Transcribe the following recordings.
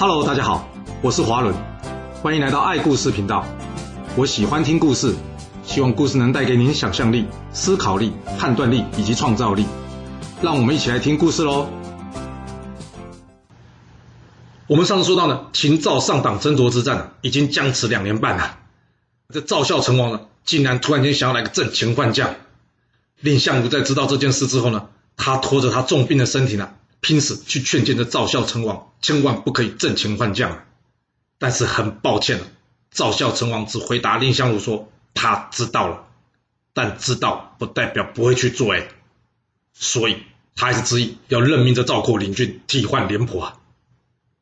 Hello，大家好，我是华伦，欢迎来到爱故事频道。我喜欢听故事，希望故事能带给您想象力、思考力、判断力以及创造力。让我们一起来听故事喽。我们上次说到呢，秦赵上党争夺之战已经僵持两年半了。这赵孝成王呢，竟然突然间想要来个阵前换将。蔺相如在知道这件事之后呢，他拖着他重病的身体呢。拼死去劝谏着赵孝成王，千万不可以阵前换将。但是很抱歉了，赵孝成王只回答蔺相如说：“他知道了，但知道不代表不会去做。”哎，所以他还是执意要任命这赵括领军替换廉颇啊。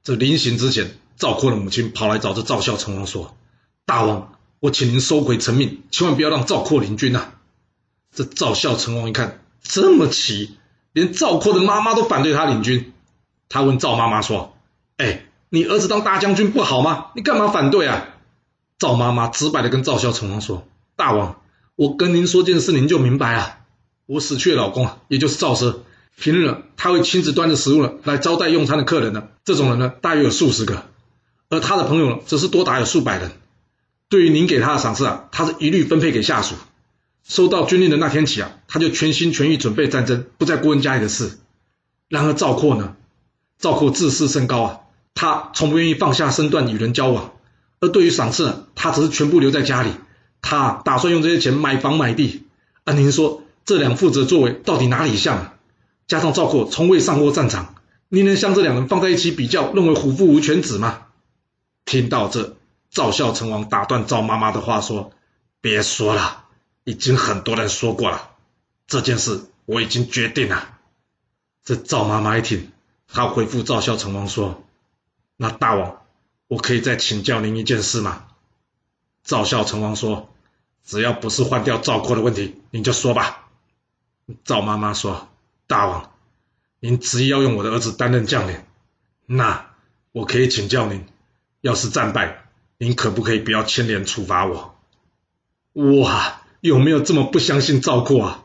这临行之前，赵括的母亲跑来找这赵孝成王说：“大王，我请您收回成命，千万不要让赵括领军呐。”这赵孝成王一看这么急。连赵括的妈妈都反对他领军，他问赵妈妈说：“哎，你儿子当大将军不好吗？你干嘛反对啊？”赵妈妈直白的跟赵孝成王说：“大王，我跟您说件事，您就明白啊。我死去的老公啊，也就是赵奢，平日呢，他会亲自端着食物呢来招待用餐的客人呢，这种人呢，大约有数十个，而他的朋友呢，则是多达有数百人。对于您给他的赏赐啊，他是一律分配给下属。”收到军令的那天起啊，他就全心全意准备战争，不再过问家里的事。然而赵括呢？赵括自视甚高啊，他从不愿意放下身段与人交往。而对于赏赐，他只是全部留在家里。他打算用这些钱买房买地。啊，您说这两父子的作为到底哪里像啊？加上赵括从未上过战场，您能将这两人放在一起比较，认为虎父无犬子吗？听到这，赵孝成王打断赵妈妈的话说：“别说了。”已经很多人说过了，这件事我已经决定了。这赵妈妈一听，她回复赵孝成王说：“那大王，我可以再请教您一件事吗？”赵孝成王说：“只要不是换掉赵括的问题，您就说吧。”赵妈妈说：“大王，您执意要用我的儿子担任将领，那我可以请教您，要是战败，您可不可以不要牵连处罚我？”哇！有没有这么不相信赵括啊？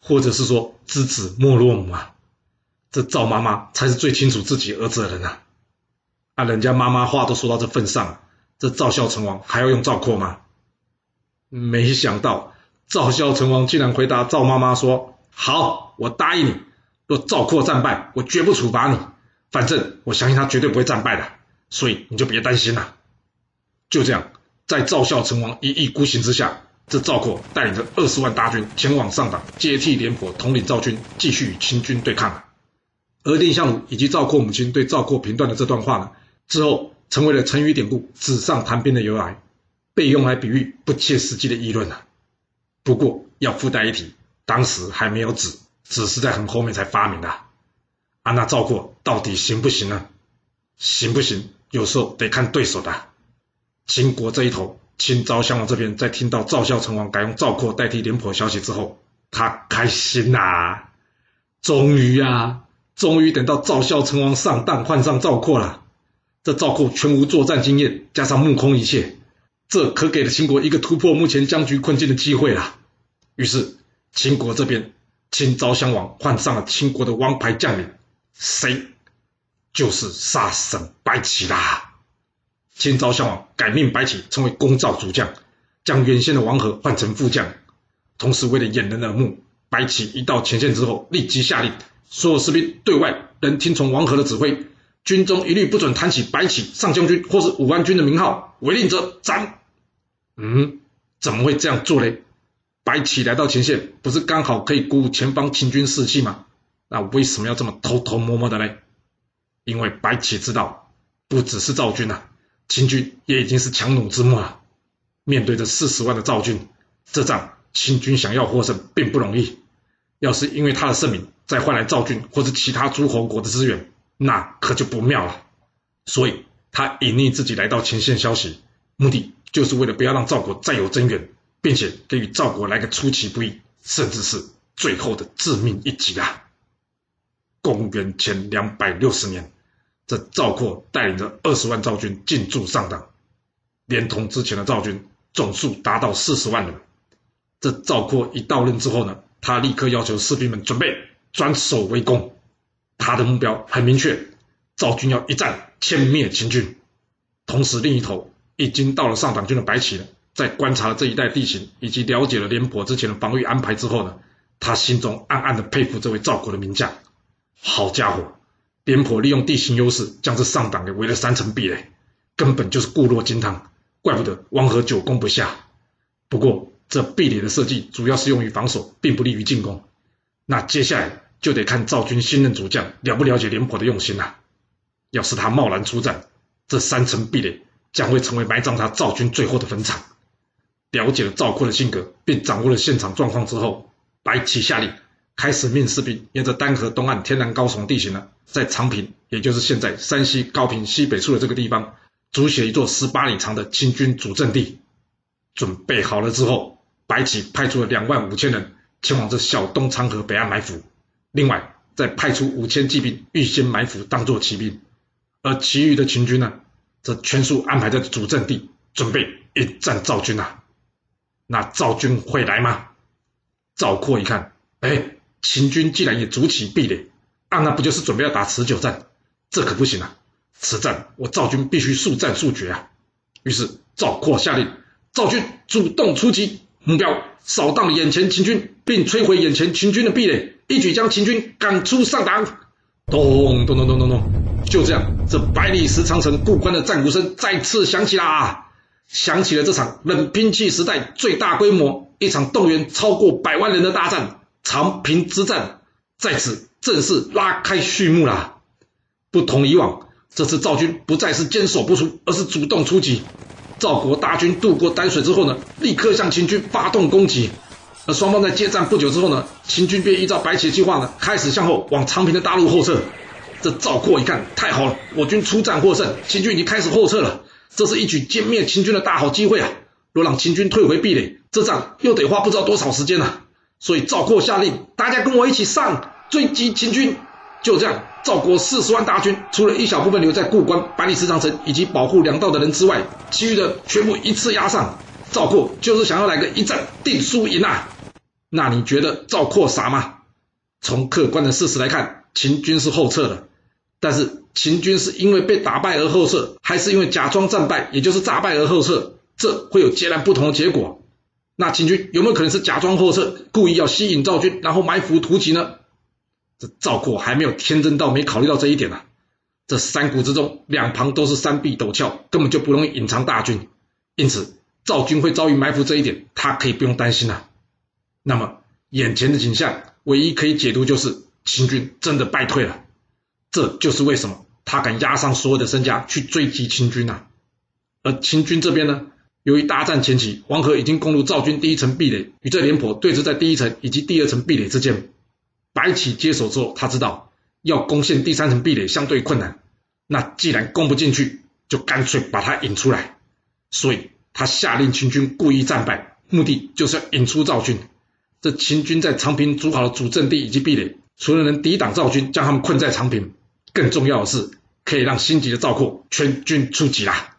或者是说知子莫若母啊？这赵妈妈才是最清楚自己儿子的人啊！啊，人家妈妈话都说到这份上，这赵孝成王还要用赵括吗？没想到赵孝成王竟然回答赵妈妈说：“好，我答应你，若赵括战败，我绝不处罚你。反正我相信他绝对不会战败的，所以你就别担心了。”就这样，在赵孝成王一意孤行之下。这赵括带领着二十万大军前往上党，接替廉颇统领赵军，继续与秦军对抗。而蔺相如以及赵括母亲对赵括评断的这段话呢，之后成为了成语典故“纸上谈兵”的由来，被用来比喻不切实际的议论啊。不过要附带一提，当时还没有纸，纸是在很后面才发明的。啊，那赵括到底行不行呢？行不行，有时候得看对手的。秦国这一头。秦昭襄王这边在听到赵孝成王改用赵括代替廉颇消息之后，他开心呐、啊，终于啊，终于等到赵孝成王上当换上赵括了。这赵括全无作战经验，加上目空一切，这可给了秦国一个突破目前僵局困境的机会了。于是秦国这边，秦昭襄王换上了秦国的王牌将领，谁？就是杀神白起啦。秦昭襄王改命白起成为攻赵主将，将原先的王和换成副将。同时，为了掩人耳目，白起一到前线之后，立即下令，所有士兵对外仍听从王和的指挥，军中一律不准谈起白起上将军或是武安君的名号，违令者斩。嗯，怎么会这样做嘞？白起来到前线，不是刚好可以鼓舞前方秦军士气吗？那为什么要这么偷偷摸摸的嘞？因为白起知道，不只是赵军啊。秦军也已经是强弩之末了，面对着四十万的赵军，这仗秦军想要获胜并不容易。要是因为他的圣名再换来赵军或是其他诸侯国的资源，那可就不妙了。所以他隐匿自己来到前线消息，目的就是为了不要让赵国再有增援，并且给予赵国来个出其不意，甚至是最后的致命一击啊！公元前两百六十年。这赵括带领着二十万赵军进驻上党，连同之前的赵军总数达到四十万人。这赵括一到任之后呢，他立刻要求士兵们准备转守为攻。他的目标很明确，赵军要一战歼灭秦军。同时，另一头已经到了上党军的白起了，在观察了这一带地形以及了解了廉颇之前的防御安排之后呢，他心中暗暗的佩服这位赵国的名将。好家伙，廉颇利用地形优势，将这上党给围了三层壁垒，根本就是固若金汤，怪不得王和久攻不下。不过，这壁垒的设计主要是用于防守，并不利于进攻。那接下来就得看赵军新任主将了不了解廉颇的用心了啊。要是他贸然出战，这三层壁垒将会成为埋葬他赵军最后的坟场。了解了赵括的性格，并掌握了现场状况之后，白起下令开始命士兵沿着丹河东岸天然高耸地形呢，在长平，也就是现在山西高平西北处的这个地方，筑起一座十八里长的秦军主阵地。准备好了之后，白起派出了两万五千人前往这小东昌河北岸埋伏，另外再派出五千骑兵预先埋伏，当作骑兵。而其余的秦军呢，则全数安排在主阵地，准备一战赵军啊。那赵军会来吗？赵括一看，哎，秦军既然也筑起壁垒，啊，那不就是准备要打持久战？这可不行啊！此战我赵军必须速战速决啊！于是赵括下令，赵军主动出击，目标扫荡眼前秦军，并摧毁眼前秦军的壁垒，一举将秦军赶出上党。咚咚咚咚咚咚。就这样，这百里石长城固关的战鼓声再次响起啦！响起了这场冷兵器时代最大规模、一场动员超过百万人的大战——长平之战，在此正式拉开序幕啦！不同以往，这次赵军不再是坚守不出，而是主动出击。赵国大军渡过丹水之后呢，立刻向秦军发动攻击。而双方在接战不久之后呢，秦军便依照白起计划呢，开始向后往长平的大路后撤。这赵括一看，太好了，我军出战获胜，秦军已经开始后撤了，这是一举歼灭秦军的大好机会啊！若让秦军退回壁垒，这仗又得花不知道多少时间了。所以赵括下令，大家跟我一起上，追击秦军。就这样，赵国四十万大军，除了一小部分留在固关、百里石长城以及保护粮道的人之外，其余的全部一次压上。赵括就是想要来个一战定输赢啊！那你觉得赵括傻吗？从客观的事实来看，秦军是后撤了。但是秦军是因为被打败而后撤，还是因为假装战败，也就是诈败而后撤？这会有截然不同的结果。那秦军有没有可能是假装后撤，故意要吸引赵军，然后埋伏突击呢？这赵括还没有天真到没考虑到这一点呢、啊。这山谷之中，两旁都是山壁陡峭，根本就不容易隐藏大军，因此赵军会遭遇埋伏这一点，他可以不用担心了、啊。那么眼前的景象，唯一可以解读就是秦军真的败退了。这就是为什么他敢押上所有的身家去追击秦军啊！而秦军这边呢，由于大战前期王河已经攻入赵军第一层壁垒，与这廉颇对峙在第一层以及第二层壁垒之间。白起接手之后，他知道要攻陷第三层壁垒相对困难，那既然攻不进去，就干脆把他引出来。所以他下令秦军故意战败，目的就是要引出赵军。这秦军在长平筑好了主阵地以及壁垒，除了能抵挡赵军，将他们困在长平。更重要的是，可以让心急的赵括全军出击啦！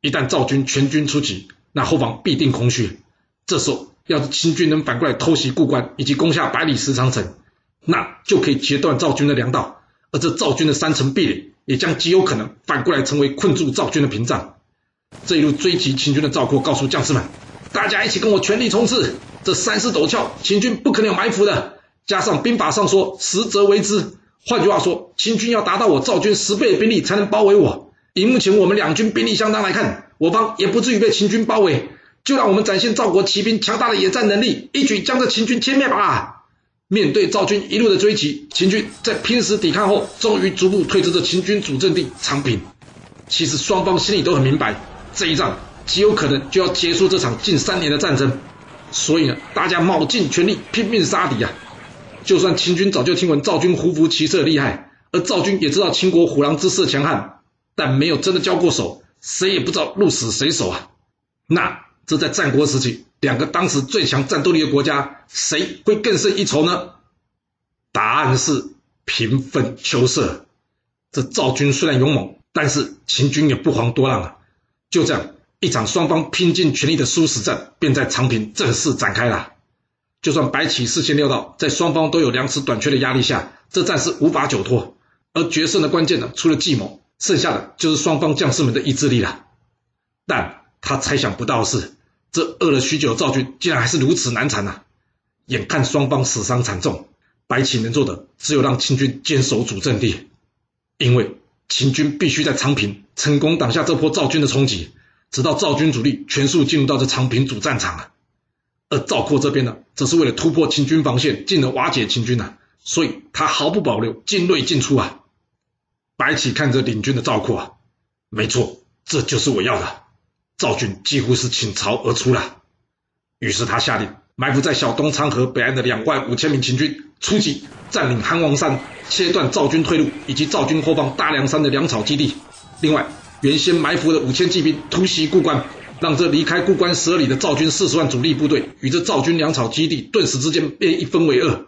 一旦赵军全军出击，那后方必定空虚。这时候，要是秦军能反过来偷袭固关以及攻下百里石长城，那就可以截断赵军的粮道，而这赵军的三层壁垒也将极有可能反过来成为困住赵军的屏障。这一路追击秦军的赵括告诉将士们：“大家一起跟我全力冲刺！这山势陡峭，秦军不可能有埋伏的。加上兵法上说‘实则为之’。”换句话说，秦军要达到我赵军十倍的兵力才能包围我。以目前我们两军兵力相当来看，我方也不至于被秦军包围。就让我们展现赵国骑兵强大的野战能力，一举将这秦军歼灭吧！面对赵军一路的追击，秦军在拼死抵抗后，终于逐步退出这秦军主阵地长平。其实双方心里都很明白，这一仗极有可能就要结束这场近三年的战争，所以呢，大家卯尽全力拼命杀敌啊！就算秦军早就听闻赵军胡服骑射厉害，而赵军也知道秦国虎狼之师的强悍，但没有真的交过手，谁也不知道鹿死谁手啊！那这在战国时期，两个当时最强战斗力的国家，谁会更胜一筹呢？答案是平分秋色。这赵军虽然勇猛，但是秦军也不遑多让啊！就这样，一场双方拼尽全力的殊死战，便在长平正式展开了。就算白起事先料到，在双方都有粮食短缺的压力下，这战是无法久拖。而决胜的关键呢，除了计谋，剩下的就是双方将士们的意志力了。但他猜想不到的是，这饿了许久的赵军竟然还是如此难缠呐、眼看双方死伤惨重，白起能做的只有让秦军坚守主阵地，因为秦军必须在长平成功挡下这波赵军的冲击，直到赵军主力全数进入到这长平主战场啊。而赵括这边呢，则是为了突破秦军防线，进而瓦解秦军啊，所以他毫不保留，进锐尽出啊。白起看着领军的赵括啊，没错，这就是我要的。赵军几乎是倾巢而出了，于是他下令埋伏在小东昌河北岸的两万五千名秦军出击，占领韩王山，切断赵军退路，以及赵军后方大凉山的粮草基地。另外，原先埋伏的五千骑兵突袭固关。让这离开固关十二里的赵军四十万主力部队与这赵军粮草基地顿时之间便一分为二，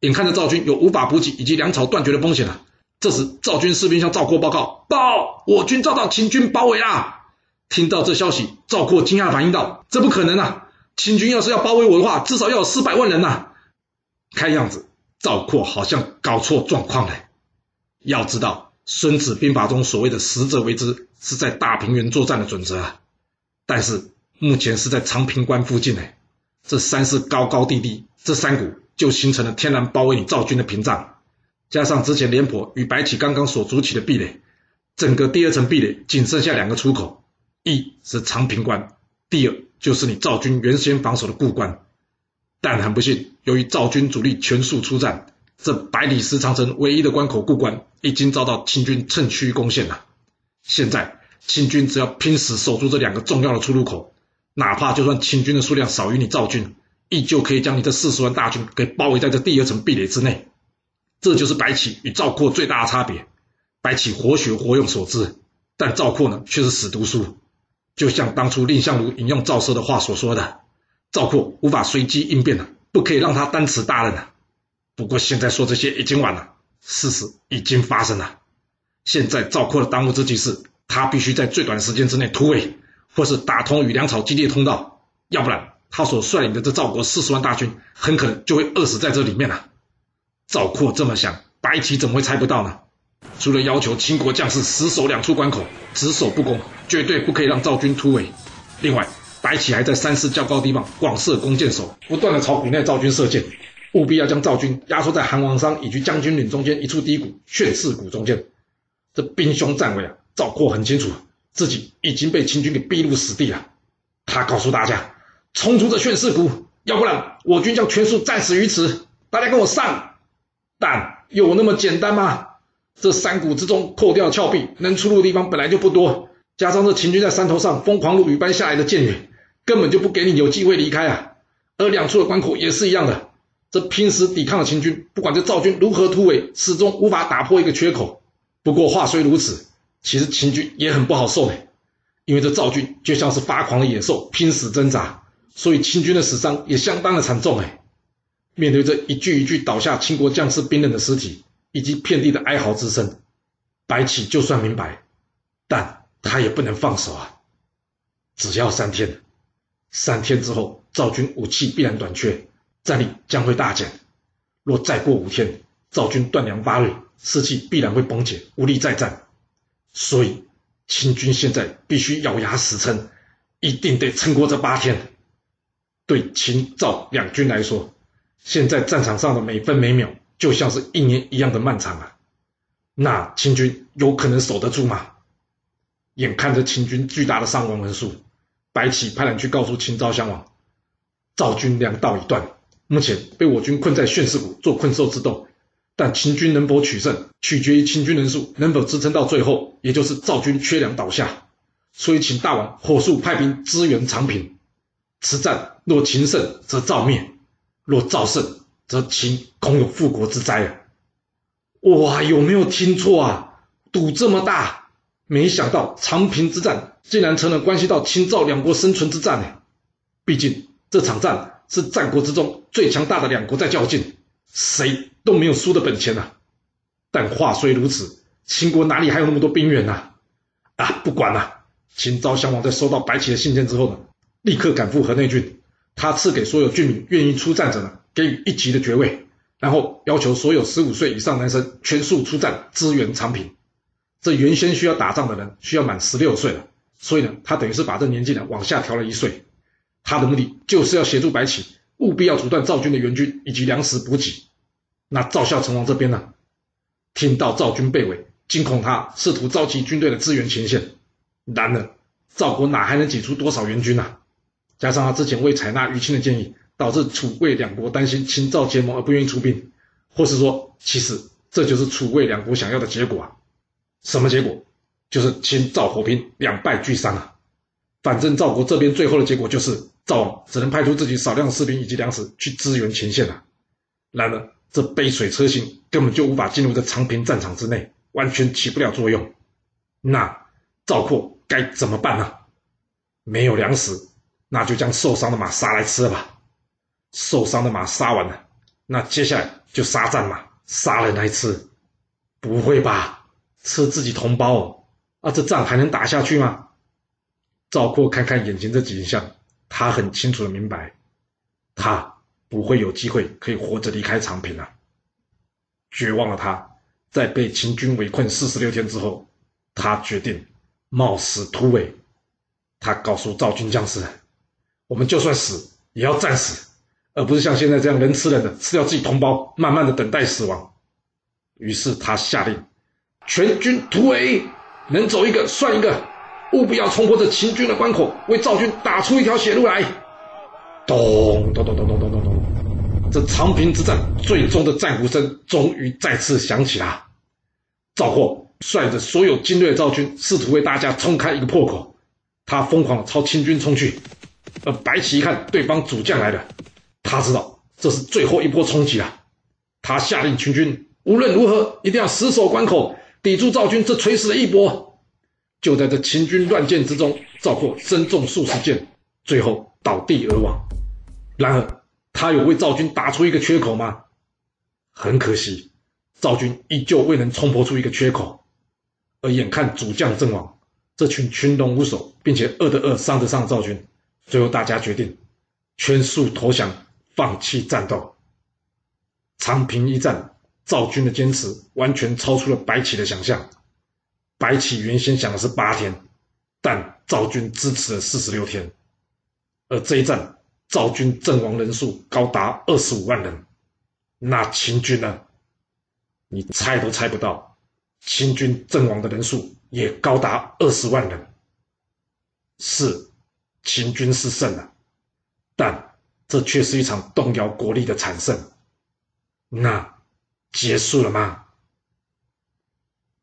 眼看着赵军有无法补给以及粮草断绝的风险了。这时，赵军士兵向赵括报告：“报，我军遭到秦军包围啦！”听到这消息，赵括惊讶反应道：“这不可能啊！秦军要是要包围我的话，至少要有四百万人呐！”看样子，赵括好像搞错状况了。要知道，《孙子兵法》中所谓的“食者为之”，是在大平原作战的准则啊。但是目前是在长平关附近呢，这山势高高低低，这山谷就形成了天然包围你赵军的屏障，加上之前廉颇与白起刚刚所筑起的壁垒，整个第二层壁垒仅剩下两个出口，一是长平关，第二就是你赵军原先防守的固关。但很不幸，由于赵军主力全数出战，这百里石长城唯一的关口固关已经遭到清军趁虚攻陷了，现在。清军只要拼死守住这两个重要的出入口，哪怕就算清军的数量少于你赵军，依旧可以将你这四十万大军给包围在这第二层壁垒之内。这就是白起与赵括最大的差别。白起活学活用所致，但赵括呢却是死读书。就像当初蔺相如引用赵奢的话所说的：“赵括无法随机应变的，不可以让他担此大任啊。”不过现在说这些已经晚了，事实已经发生了。现在赵括的当务之急是。他必须在最短的时间之内突围，或是打通与粮草基地的通道，要不然他所率领的这赵国四十万大军很可能就会饿死在这里面了。赵括这么想，白起怎么会猜不到呢？除了要求秦国将士死守两处关口，只守不攻，绝对不可以让赵军突围。另外，白起还在山势较高地方广设弓箭手，不断的朝谷内赵军射箭，务必要将赵军压缩在韩王山以及将军岭中间一处低谷劝世谷中间。这兵凶战危啊！赵括很清楚自己已经被秦军给逼入死地了，他告诉大家：“冲出这劝世谷，要不然我军将全数战死于此。”大家跟我上！但有那么简单吗？这山谷之中破掉峭壁，能出入的地方本来就不多，加上这秦军在山头上疯狂如雨般下来的箭雨，根本就不给你有机会离开啊！而两处的关口也是一样的，这拼死抵抗的秦军，不管这赵军如何突围，始终无法打破一个缺口。不过话虽如此。其实秦军也很不好受的，因为这赵军就像是发狂的野兽，拼死挣扎，所以秦军的死伤也相当的惨重哎。面对这一具一具倒下秦国将士冰冷的尸体，以及遍地的哀嚎之声，白起就算明白，但他也不能放手啊。只要三天，三天之后赵军武器必然短缺，战力将会大减。若再过五天，赵军断粮乏锐，士气必然会崩解，无力再战。所以，秦军现在必须咬牙死撑，一定得撑过这八天。对秦赵两军来说，现在战场上的每分每秒就像是一年一样的漫长啊！那秦军有可能守得住吗？眼看着秦军巨大的伤亡人数，白起派人去告诉秦昭襄王，赵军粮道已断，目前被我军困在劝世谷做困兽之斗。但秦军能否取胜，取决于秦军人数能否支撑到最后，也就是赵军缺粮倒下。所以，请大王火速派兵支援长平。此战若秦胜，则赵灭；若赵胜，则秦恐有复国之灾啊！哇，有没有听错啊？赌这么大，没想到长平之战竟然成了关系到秦赵两国生存之战呢。毕竟这场战是战国之中最强大的两国在较劲。谁都没有输的本钱呐、啊，但话虽如此，秦国哪里还有那么多兵员呐、啊？啊，不管了。秦昭襄王在收到白起的信件之后呢，立刻赶赴河内郡，他赐给所有郡民愿意出战者呢，给予一级的爵位，然后要求所有十五岁以上男生全数出战支援长平。这原先需要打仗的人需要满十六岁了，所以呢，他等于是把这年纪呢往下调了一岁。他的目的就是要协助白起，务必要阻断赵军的援军以及粮食补给。那赵孝成王这边呢，听到赵军被围，惊恐他试图召集军队的支援前线。然而赵国哪还能挤出多少援军呢、啊？加上他之前未采纳于钦的建议，导致楚魏两国担心秦赵结盟而不愿意出兵，或是说，其实这就是楚魏两国想要的结果啊。什么结果？就是秦赵火拼，两败俱伤啊！反正赵国这边最后的结果就是赵王只能派出自己少量士兵以及粮食去支援前线了、啊。然而，这杯水车薪根本就无法进入这长平战场之内，完全起不了作用。那赵括该怎么办呢？没有粮食，那就将受伤的马杀来吃了吧。受伤的马杀完了，那接下来就杀战马，杀人来吃。不会吧？吃自己同胞哦，啊，这仗还能打下去吗？赵括看看眼前这景象，他很清楚的明白，他不会有机会可以活着离开长平啊！绝望的他，在被秦军围困四十六天之后，他决定冒死突围。他告诉赵军将士：“我们就算死，也要战死，而不是像现在这样人吃人的，吃掉自己同胞，慢慢的等待死亡。”于是他下令。全军突围，能走一个算一个，务必要冲破这秦军的关口，为赵军打出一条血路来。咚咚咚咚咚咚咚咚，这长平之战最终的战鼓声终于再次响起啦！赵括率着所有精锐的赵军，试图为大家冲开一个破口。他疯狂的朝秦军冲去，而白起一看对方主将来了，他知道这是最后一波冲击了。他下令秦军无论如何一定要死守关口。抵住赵军这垂死的一搏，就在这秦军乱箭之中，赵括身中数十箭，最后倒地而亡。然而，他有为赵军打出一个缺口吗？很可惜，赵军依旧未能冲破出一个缺口。而眼看主将阵亡，这群群龙无首并且饿的饿、伤的伤的赵军，最后大家决定全数投降，放弃战斗。长平一战。赵军的坚持完全超出了白起的想象。白起原先想的是八天，但赵军支持了四十六天。而这一战，赵军阵亡人数高达二十五万人。那秦军呢？你猜都猜不到，秦军阵亡的人数也高达二十万人。是，秦军是胜了，但这却是一场动摇国力的惨胜。那。结束了吗？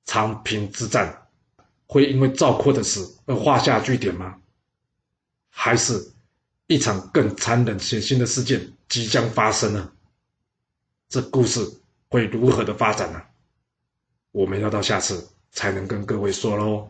长平之战会因为赵括的死而画下句点吗？还是一场更残忍血腥的事件即将发生呢？这故事会如何的发展呢？我们要到下次才能跟各位说喽。